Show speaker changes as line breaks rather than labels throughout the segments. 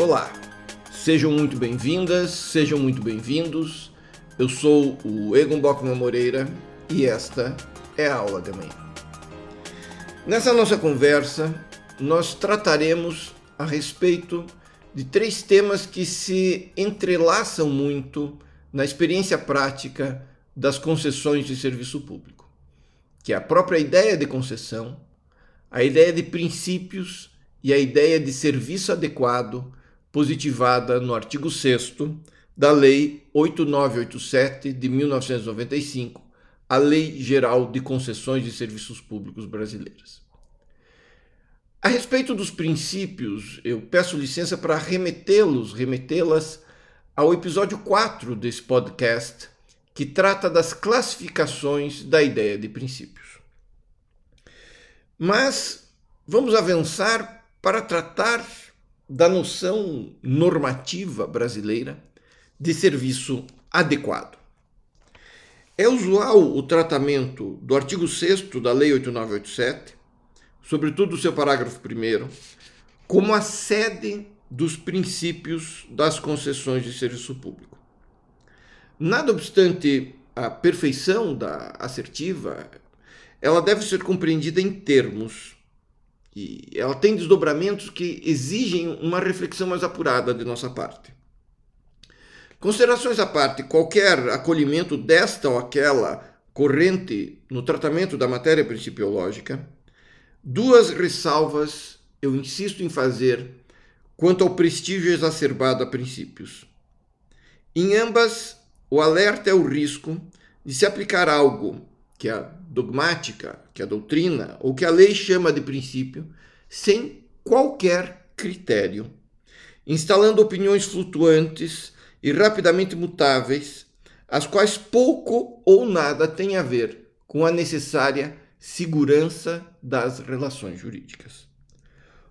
Olá, sejam muito bem-vindas, sejam muito bem-vindos. Eu sou o Egon Bockman Moreira e esta é a aula de manhã. Nessa nossa conversa, nós trataremos a respeito de três temas que se entrelaçam muito na experiência prática das concessões de serviço público, que é a própria ideia de concessão, a ideia de princípios e a ideia de serviço adequado positivada no artigo 6 da Lei 8987 de 1995, a Lei Geral de Concessões de Serviços Públicos Brasileiras. A respeito dos princípios, eu peço licença para remetê-los, remetê-las ao episódio 4 desse podcast, que trata das classificações da ideia de princípios. Mas vamos avançar para tratar da noção normativa brasileira de serviço adequado. É usual o tratamento do artigo 6 da Lei 8987, sobretudo seu parágrafo 1, como a sede dos princípios das concessões de serviço público. Nada obstante a perfeição da assertiva, ela deve ser compreendida em termos e ela tem desdobramentos que exigem uma reflexão mais apurada de nossa parte. Considerações à parte, qualquer acolhimento desta ou aquela corrente no tratamento da matéria principiológica, duas ressalvas eu insisto em fazer quanto ao prestígio exacerbado a princípios. Em ambas, o alerta é o risco de se aplicar algo que a dogmática, que a doutrina ou que a lei chama de princípio, sem qualquer critério, instalando opiniões flutuantes e rapidamente mutáveis, as quais pouco ou nada têm a ver com a necessária segurança das relações jurídicas.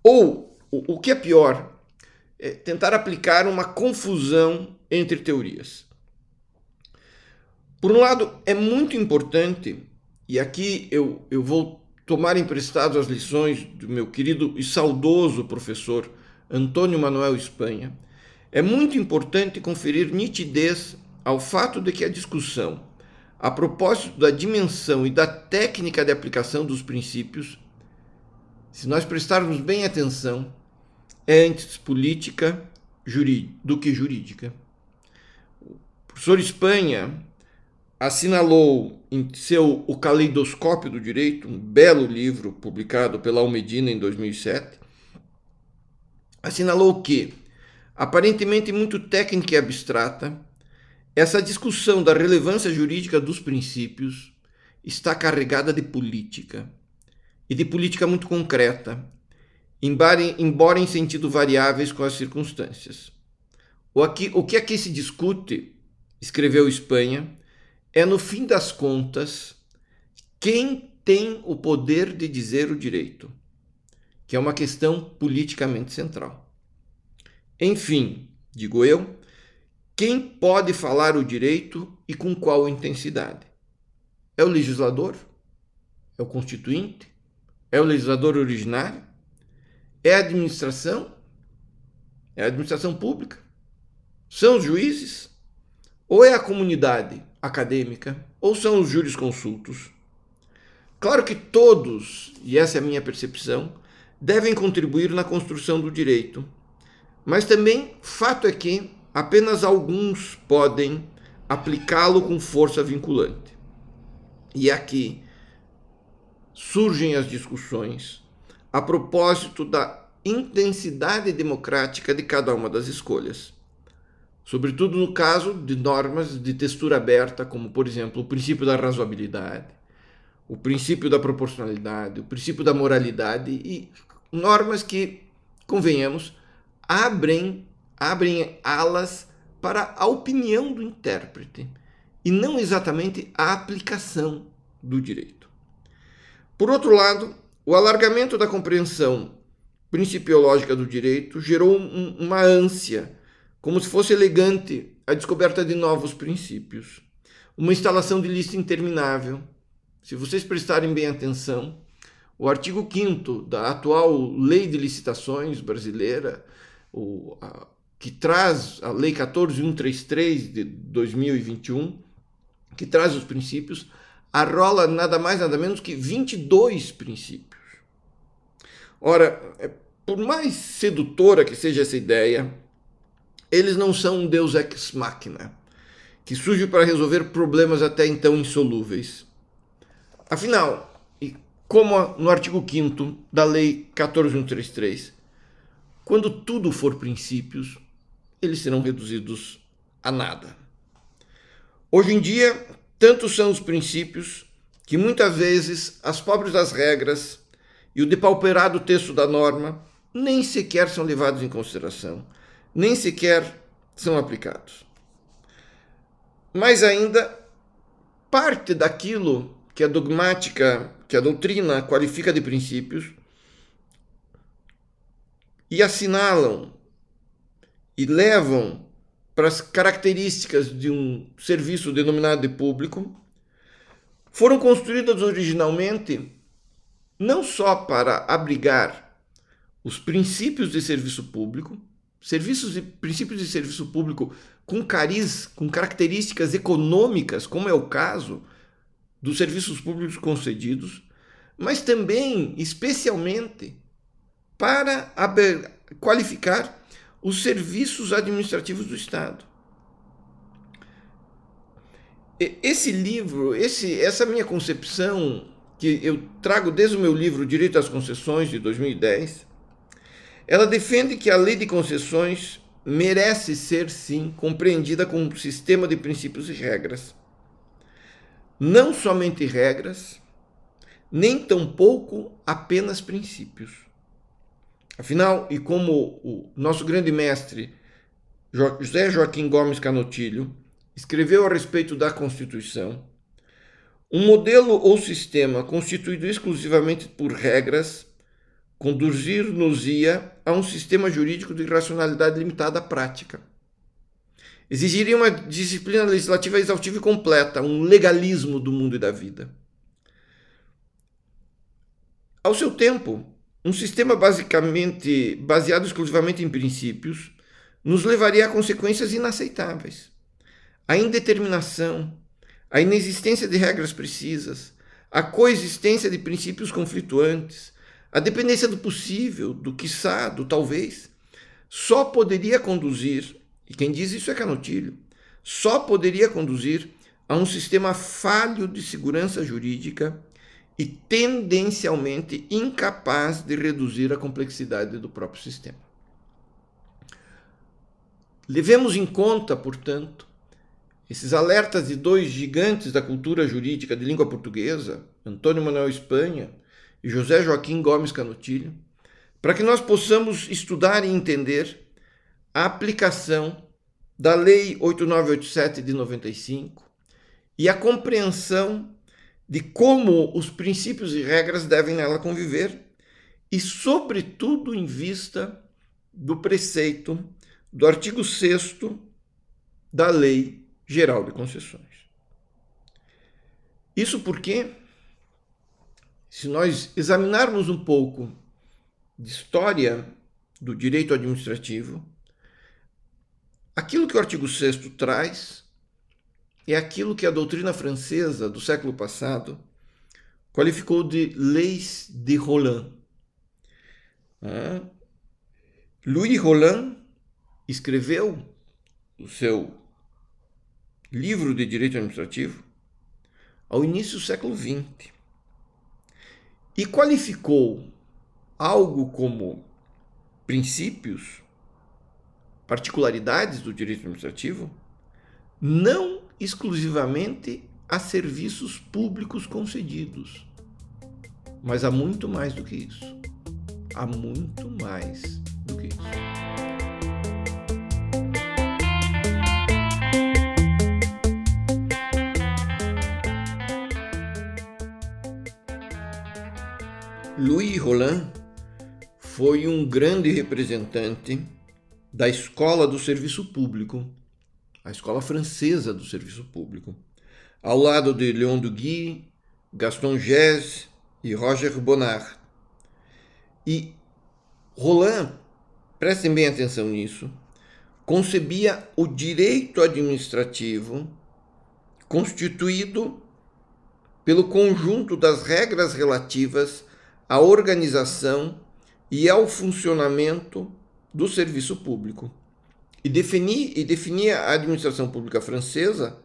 Ou, o que é pior, é tentar aplicar uma confusão entre teorias. Por um lado, é muito importante, e aqui eu, eu vou tomar emprestado as lições do meu querido e saudoso professor Antônio Manuel Espanha, é muito importante conferir nitidez ao fato de que a discussão, a propósito da dimensão e da técnica de aplicação dos princípios, se nós prestarmos bem atenção, é antes política do que jurídica. O professor Espanha assinalou em seu O Caleidoscópio do Direito, um belo livro publicado pela Almedina em 2007, assinalou que, aparentemente muito técnica e abstrata, essa discussão da relevância jurídica dos princípios está carregada de política, e de política muito concreta, embora em sentido variáveis com as circunstâncias. O, aqui, o que aqui se discute, escreveu Espanha, é, no fim das contas, quem tem o poder de dizer o direito, que é uma questão politicamente central. Enfim, digo eu, quem pode falar o direito e com qual intensidade? É o legislador? É o constituinte? É o legislador originário? É a administração? É a administração pública? São os juízes? Ou é a comunidade? Acadêmica ou são os jurisconsultos? Claro que todos, e essa é a minha percepção, devem contribuir na construção do direito, mas também fato é que apenas alguns podem aplicá-lo com força vinculante. E aqui surgem as discussões a propósito da intensidade democrática de cada uma das escolhas sobretudo no caso de normas de textura aberta, como, por exemplo, o princípio da razoabilidade, o princípio da proporcionalidade, o princípio da moralidade e normas que, convenhamos, abrem, abrem alas para a opinião do intérprete e não exatamente a aplicação do direito. Por outro lado, o alargamento da compreensão principiológica do direito gerou um, uma ânsia como se fosse elegante a descoberta de novos princípios. Uma instalação de lista interminável. Se vocês prestarem bem atenção, o artigo 5 da atual Lei de Licitações brasileira o, a, que traz a Lei 14133 de 2021, que traz os princípios, arrola nada mais nada menos que 22 princípios. Ora, é, por mais sedutora que seja essa ideia, eles não são um deus ex machina, que surge para resolver problemas até então insolúveis. Afinal, e como no artigo 5 da Lei 14133, quando tudo for princípios, eles serão reduzidos a nada. Hoje em dia, tantos são os princípios que muitas vezes as pobres das regras e o depauperado texto da norma nem sequer são levados em consideração, nem sequer são aplicados. Mais ainda, parte daquilo que a dogmática, que a doutrina qualifica de princípios, e assinalam e levam para as características de um serviço denominado de público, foram construídas originalmente não só para abrigar os princípios de serviço público, serviços e princípios de serviço público com cariz, com características econômicas, como é o caso dos serviços públicos concedidos, mas também, especialmente, para qualificar os serviços administrativos do Estado. Esse livro, esse, essa minha concepção, que eu trago desde o meu livro Direito às Concessões, de 2010, ela defende que a lei de concessões merece ser, sim, compreendida como um sistema de princípios e regras. Não somente regras, nem tampouco apenas princípios. Afinal, e como o nosso grande mestre José Joaquim Gomes Canotilho escreveu a respeito da Constituição, um modelo ou sistema constituído exclusivamente por regras conduzir-nos-ia a um sistema jurídico de racionalidade limitada à prática. Exigiria uma disciplina legislativa exaustiva e completa, um legalismo do mundo e da vida. Ao seu tempo, um sistema basicamente baseado exclusivamente em princípios nos levaria a consequências inaceitáveis. A indeterminação, a inexistência de regras precisas, a coexistência de princípios conflituantes, a dependência do possível, do quiçá, do talvez, só poderia conduzir, e quem diz isso é Canotilho, só poderia conduzir a um sistema falho de segurança jurídica e tendencialmente incapaz de reduzir a complexidade do próprio sistema. Levemos em conta, portanto, esses alertas de dois gigantes da cultura jurídica de língua portuguesa, Antônio Manuel Espanha José Joaquim Gomes Canutilho, para que nós possamos estudar e entender a aplicação da Lei 8987 de 95 e a compreensão de como os princípios e regras devem nela conviver e, sobretudo, em vista do preceito do artigo 6 da Lei Geral de Concessões. Isso porque, se nós examinarmos um pouco de história do direito administrativo, aquilo que o artigo 6 traz é aquilo que a doutrina francesa do século passado qualificou de leis de Roland. Louis Roland escreveu o seu livro de direito administrativo ao início do século XX e qualificou algo como princípios, particularidades do direito administrativo, não exclusivamente a serviços públicos concedidos. Mas há muito mais do que isso. Há muito mais do que isso. Louis Roland foi um grande representante da escola do serviço público a escola francesa do serviço público, ao lado de Léon Duguy, Gaston Gesse e Roger Bonnard. E Roland prestem bem atenção nisso, concebia o direito administrativo constituído pelo conjunto das regras relativas à organização e ao funcionamento do serviço público. E, definir, e definia a administração pública francesa,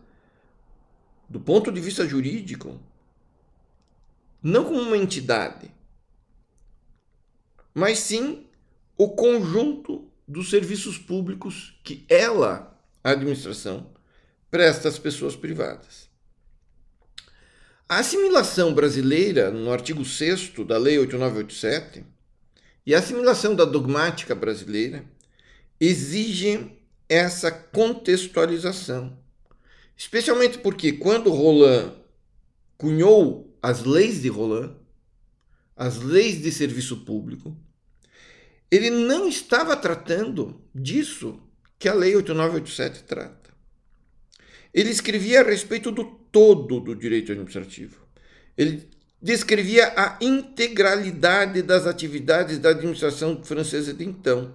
do ponto de vista jurídico, não como uma entidade, mas sim o conjunto dos serviços públicos que ela, a administração, presta às pessoas privadas. A assimilação brasileira, no artigo 6 da Lei 8987, e a assimilação da dogmática brasileira exigem essa contextualização. Especialmente porque quando Roland cunhou as leis de Roland, as leis de serviço público, ele não estava tratando disso que a Lei 8987 trata. Ele escrevia a respeito do todo do direito administrativo. Ele descrevia a integralidade das atividades da administração francesa de então.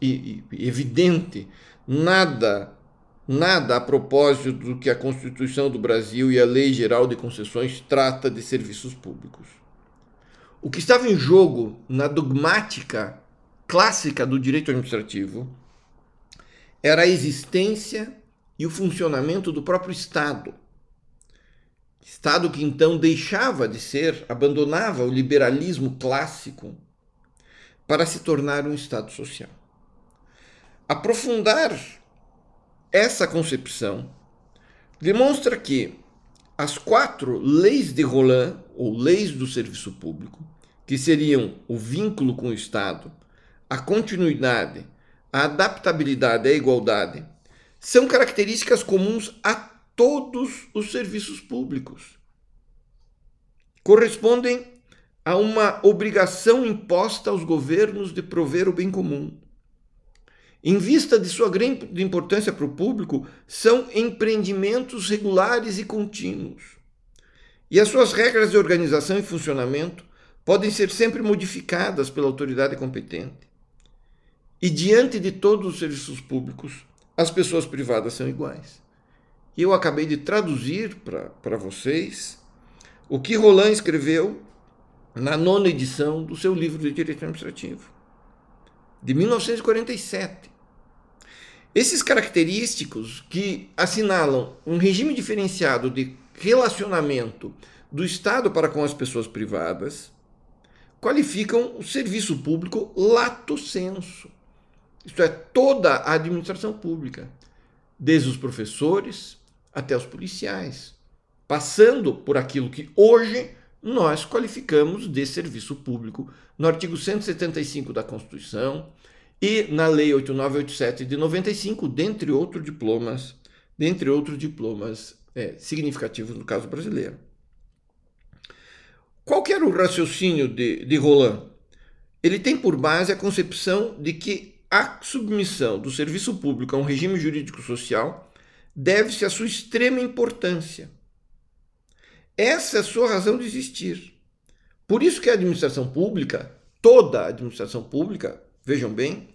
E, e evidente, nada, nada a propósito do que a Constituição do Brasil e a Lei Geral de Concessões trata de serviços públicos. O que estava em jogo na dogmática clássica do direito administrativo era a existência e o funcionamento do próprio Estado. Estado que então deixava de ser, abandonava o liberalismo clássico para se tornar um Estado social. Aprofundar essa concepção demonstra que as quatro leis de Roland, ou leis do serviço público, que seriam o vínculo com o Estado, a continuidade, a adaptabilidade e a igualdade são características comuns a todos os serviços públicos. Correspondem a uma obrigação imposta aos governos de prover o bem comum. Em vista de sua grande importância para o público, são empreendimentos regulares e contínuos. E as suas regras de organização e funcionamento podem ser sempre modificadas pela autoridade competente. E diante de todos os serviços públicos, as pessoas privadas são iguais. E eu acabei de traduzir para vocês o que Roland escreveu na nona edição do seu livro de Direito Administrativo, de 1947. Esses característicos que assinalam um regime diferenciado de relacionamento do Estado para com as pessoas privadas qualificam o serviço público lato senso isto é, toda a administração pública, desde os professores até os policiais, passando por aquilo que hoje nós qualificamos de serviço público no artigo 175 da Constituição e na Lei 8987 de 95, dentre outros diplomas, dentre outros diplomas é, significativos no caso brasileiro. Qual que era o raciocínio de, de Roland? Ele tem por base a concepção de que a submissão do serviço público a um regime jurídico social deve-se à sua extrema importância. Essa é a sua razão de existir. Por isso que a administração pública, toda a administração pública, vejam bem,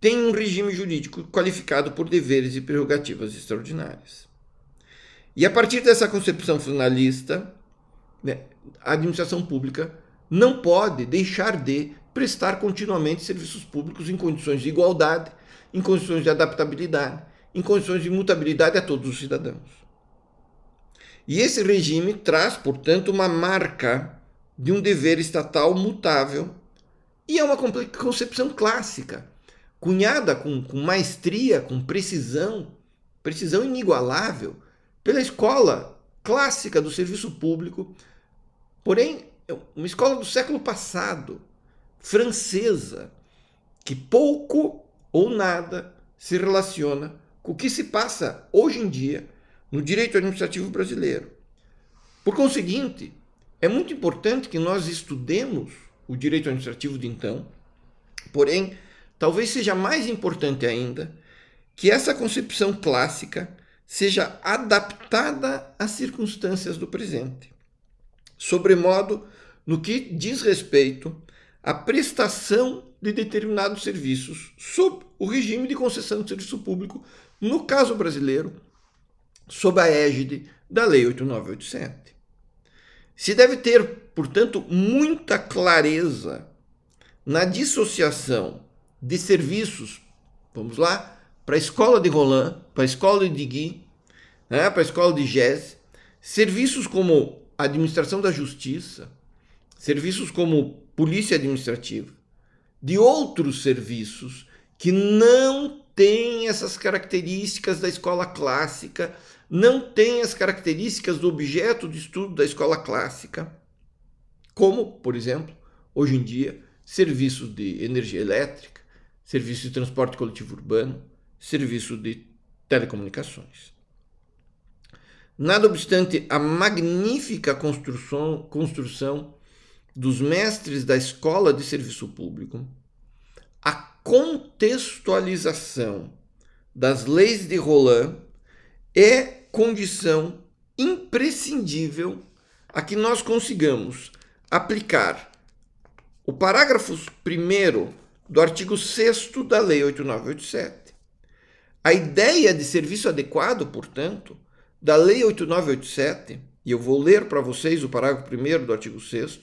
tem um regime jurídico qualificado por deveres e prerrogativas extraordinárias. E a partir dessa concepção finalista, né, a administração pública não pode deixar de prestar continuamente serviços públicos em condições de igualdade, em condições de adaptabilidade, em condições de mutabilidade a todos os cidadãos. E esse regime traz, portanto, uma marca de um dever estatal mutável e é uma concepção clássica, cunhada com, com maestria, com precisão, precisão inigualável, pela escola clássica do serviço público, porém, é uma escola do século passado, francesa, que pouco ou nada se relaciona com o que se passa hoje em dia no direito administrativo brasileiro. Por conseguinte, é muito importante que nós estudemos o direito administrativo de então, porém, talvez seja mais importante ainda que essa concepção clássica seja adaptada às circunstâncias do presente, sobremodo no que diz respeito a prestação de determinados serviços sob o regime de concessão de serviço público, no caso brasileiro, sob a égide da Lei 8987. Se deve ter, portanto, muita clareza na dissociação de serviços, vamos lá, para a escola de Roland, para a escola de Guy, né, para a escola de Gese, serviços como administração da justiça, serviços como polícia administrativa, de outros serviços que não têm essas características da escola clássica, não têm as características do objeto de estudo da escola clássica, como, por exemplo, hoje em dia, serviços de energia elétrica, serviço de transporte coletivo urbano, serviço de telecomunicações. Nada obstante a magnífica construção, construção dos mestres da escola de serviço público, contextualização das leis de Roland é condição imprescindível a que nós consigamos aplicar o parágrafo 1 do artigo 6 da Lei 8987. A ideia de serviço adequado, portanto, da Lei 8987, e eu vou ler para vocês o parágrafo 1 do artigo 6,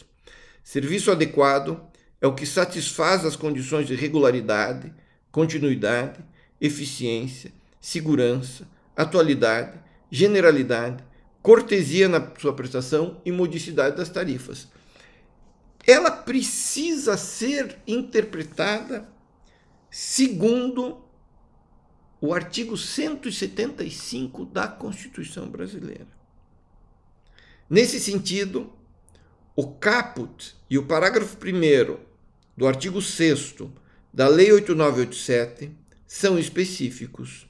serviço adequado é o que satisfaz as condições de regularidade, continuidade, eficiência, segurança, atualidade, generalidade, cortesia na sua prestação e modicidade das tarifas. Ela precisa ser interpretada segundo o artigo 175 da Constituição Brasileira. Nesse sentido, o caput e o parágrafo 1 do artigo 6 da Lei 8987 são específicos.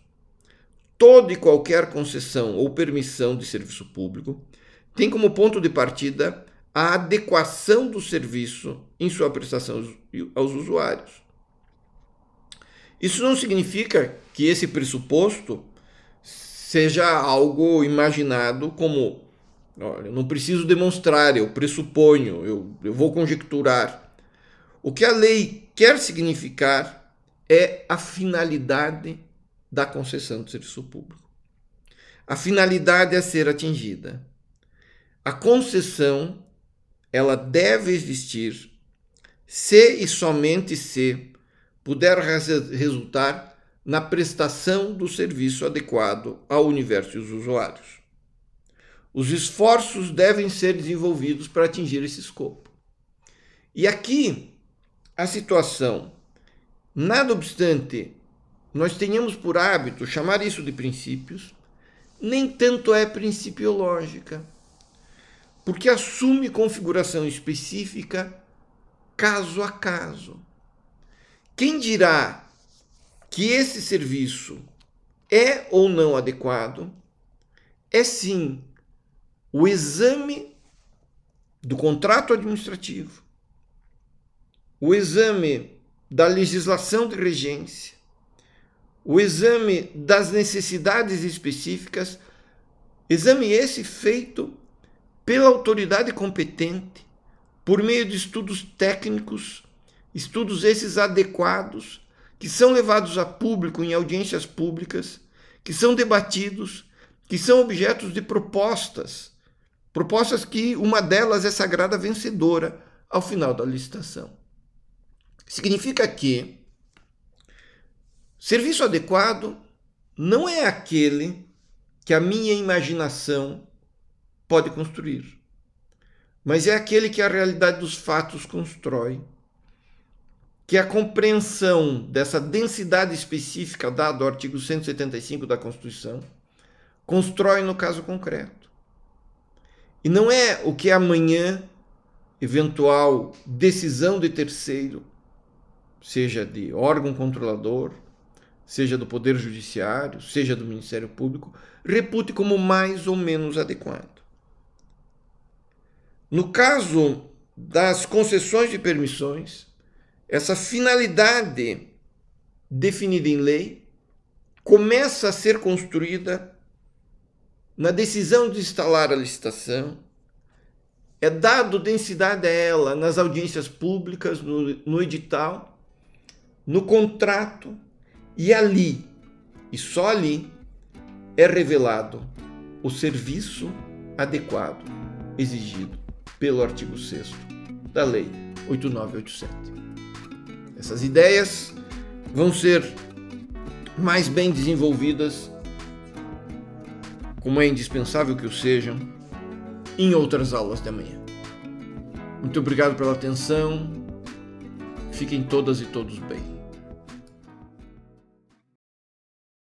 Toda e qualquer concessão ou permissão de serviço público tem como ponto de partida a adequação do serviço em sua prestação aos usuários. Isso não significa que esse pressuposto seja algo imaginado como olha, não preciso demonstrar, eu pressuponho, eu, eu vou conjecturar. O que a lei quer significar é a finalidade da concessão do serviço público. A finalidade a ser atingida. A concessão ela deve existir se e somente se puder resultar na prestação do serviço adequado ao universo dos usuários. Os esforços devem ser desenvolvidos para atingir esse escopo. E aqui a situação, nada obstante nós tenhamos por hábito chamar isso de princípios, nem tanto é principiológica, porque assume configuração específica caso a caso. Quem dirá que esse serviço é ou não adequado é sim o exame do contrato administrativo, o exame da legislação de regência, o exame das necessidades específicas, exame esse feito pela autoridade competente, por meio de estudos técnicos estudos esses adequados, que são levados a público em audiências públicas, que são debatidos, que são objetos de propostas, propostas que uma delas é sagrada vencedora ao final da licitação. Significa que serviço adequado não é aquele que a minha imaginação pode construir, mas é aquele que a realidade dos fatos constrói que a compreensão dessa densidade específica dada ao artigo 175 da Constituição constrói no caso concreto. E não é o que amanhã eventual decisão de terceiro, seja de órgão controlador, seja do Poder Judiciário, seja do Ministério Público, repute como mais ou menos adequado. No caso das concessões de permissões, essa finalidade definida em lei começa a ser construída na decisão de instalar a licitação, é dado densidade a ela nas audiências públicas, no, no edital, no contrato, e ali, e só ali, é revelado o serviço adequado exigido pelo artigo 6 da Lei 8987. Essas ideias vão ser mais bem desenvolvidas, como é indispensável que o sejam, em outras aulas de amanhã. Muito obrigado pela atenção. Fiquem todas e todos bem.